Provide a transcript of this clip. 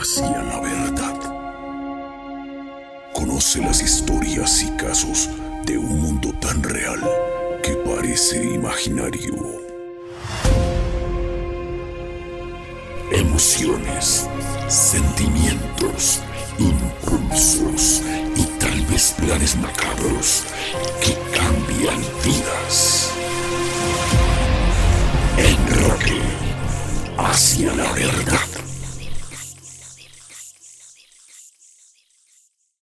hacia la verdad. Conoce las historias y casos de un mundo tan real que parece imaginario. Emociones, sentimientos, impulsos y tal vez planes macabros que cambian vidas. Enroque hacia la verdad.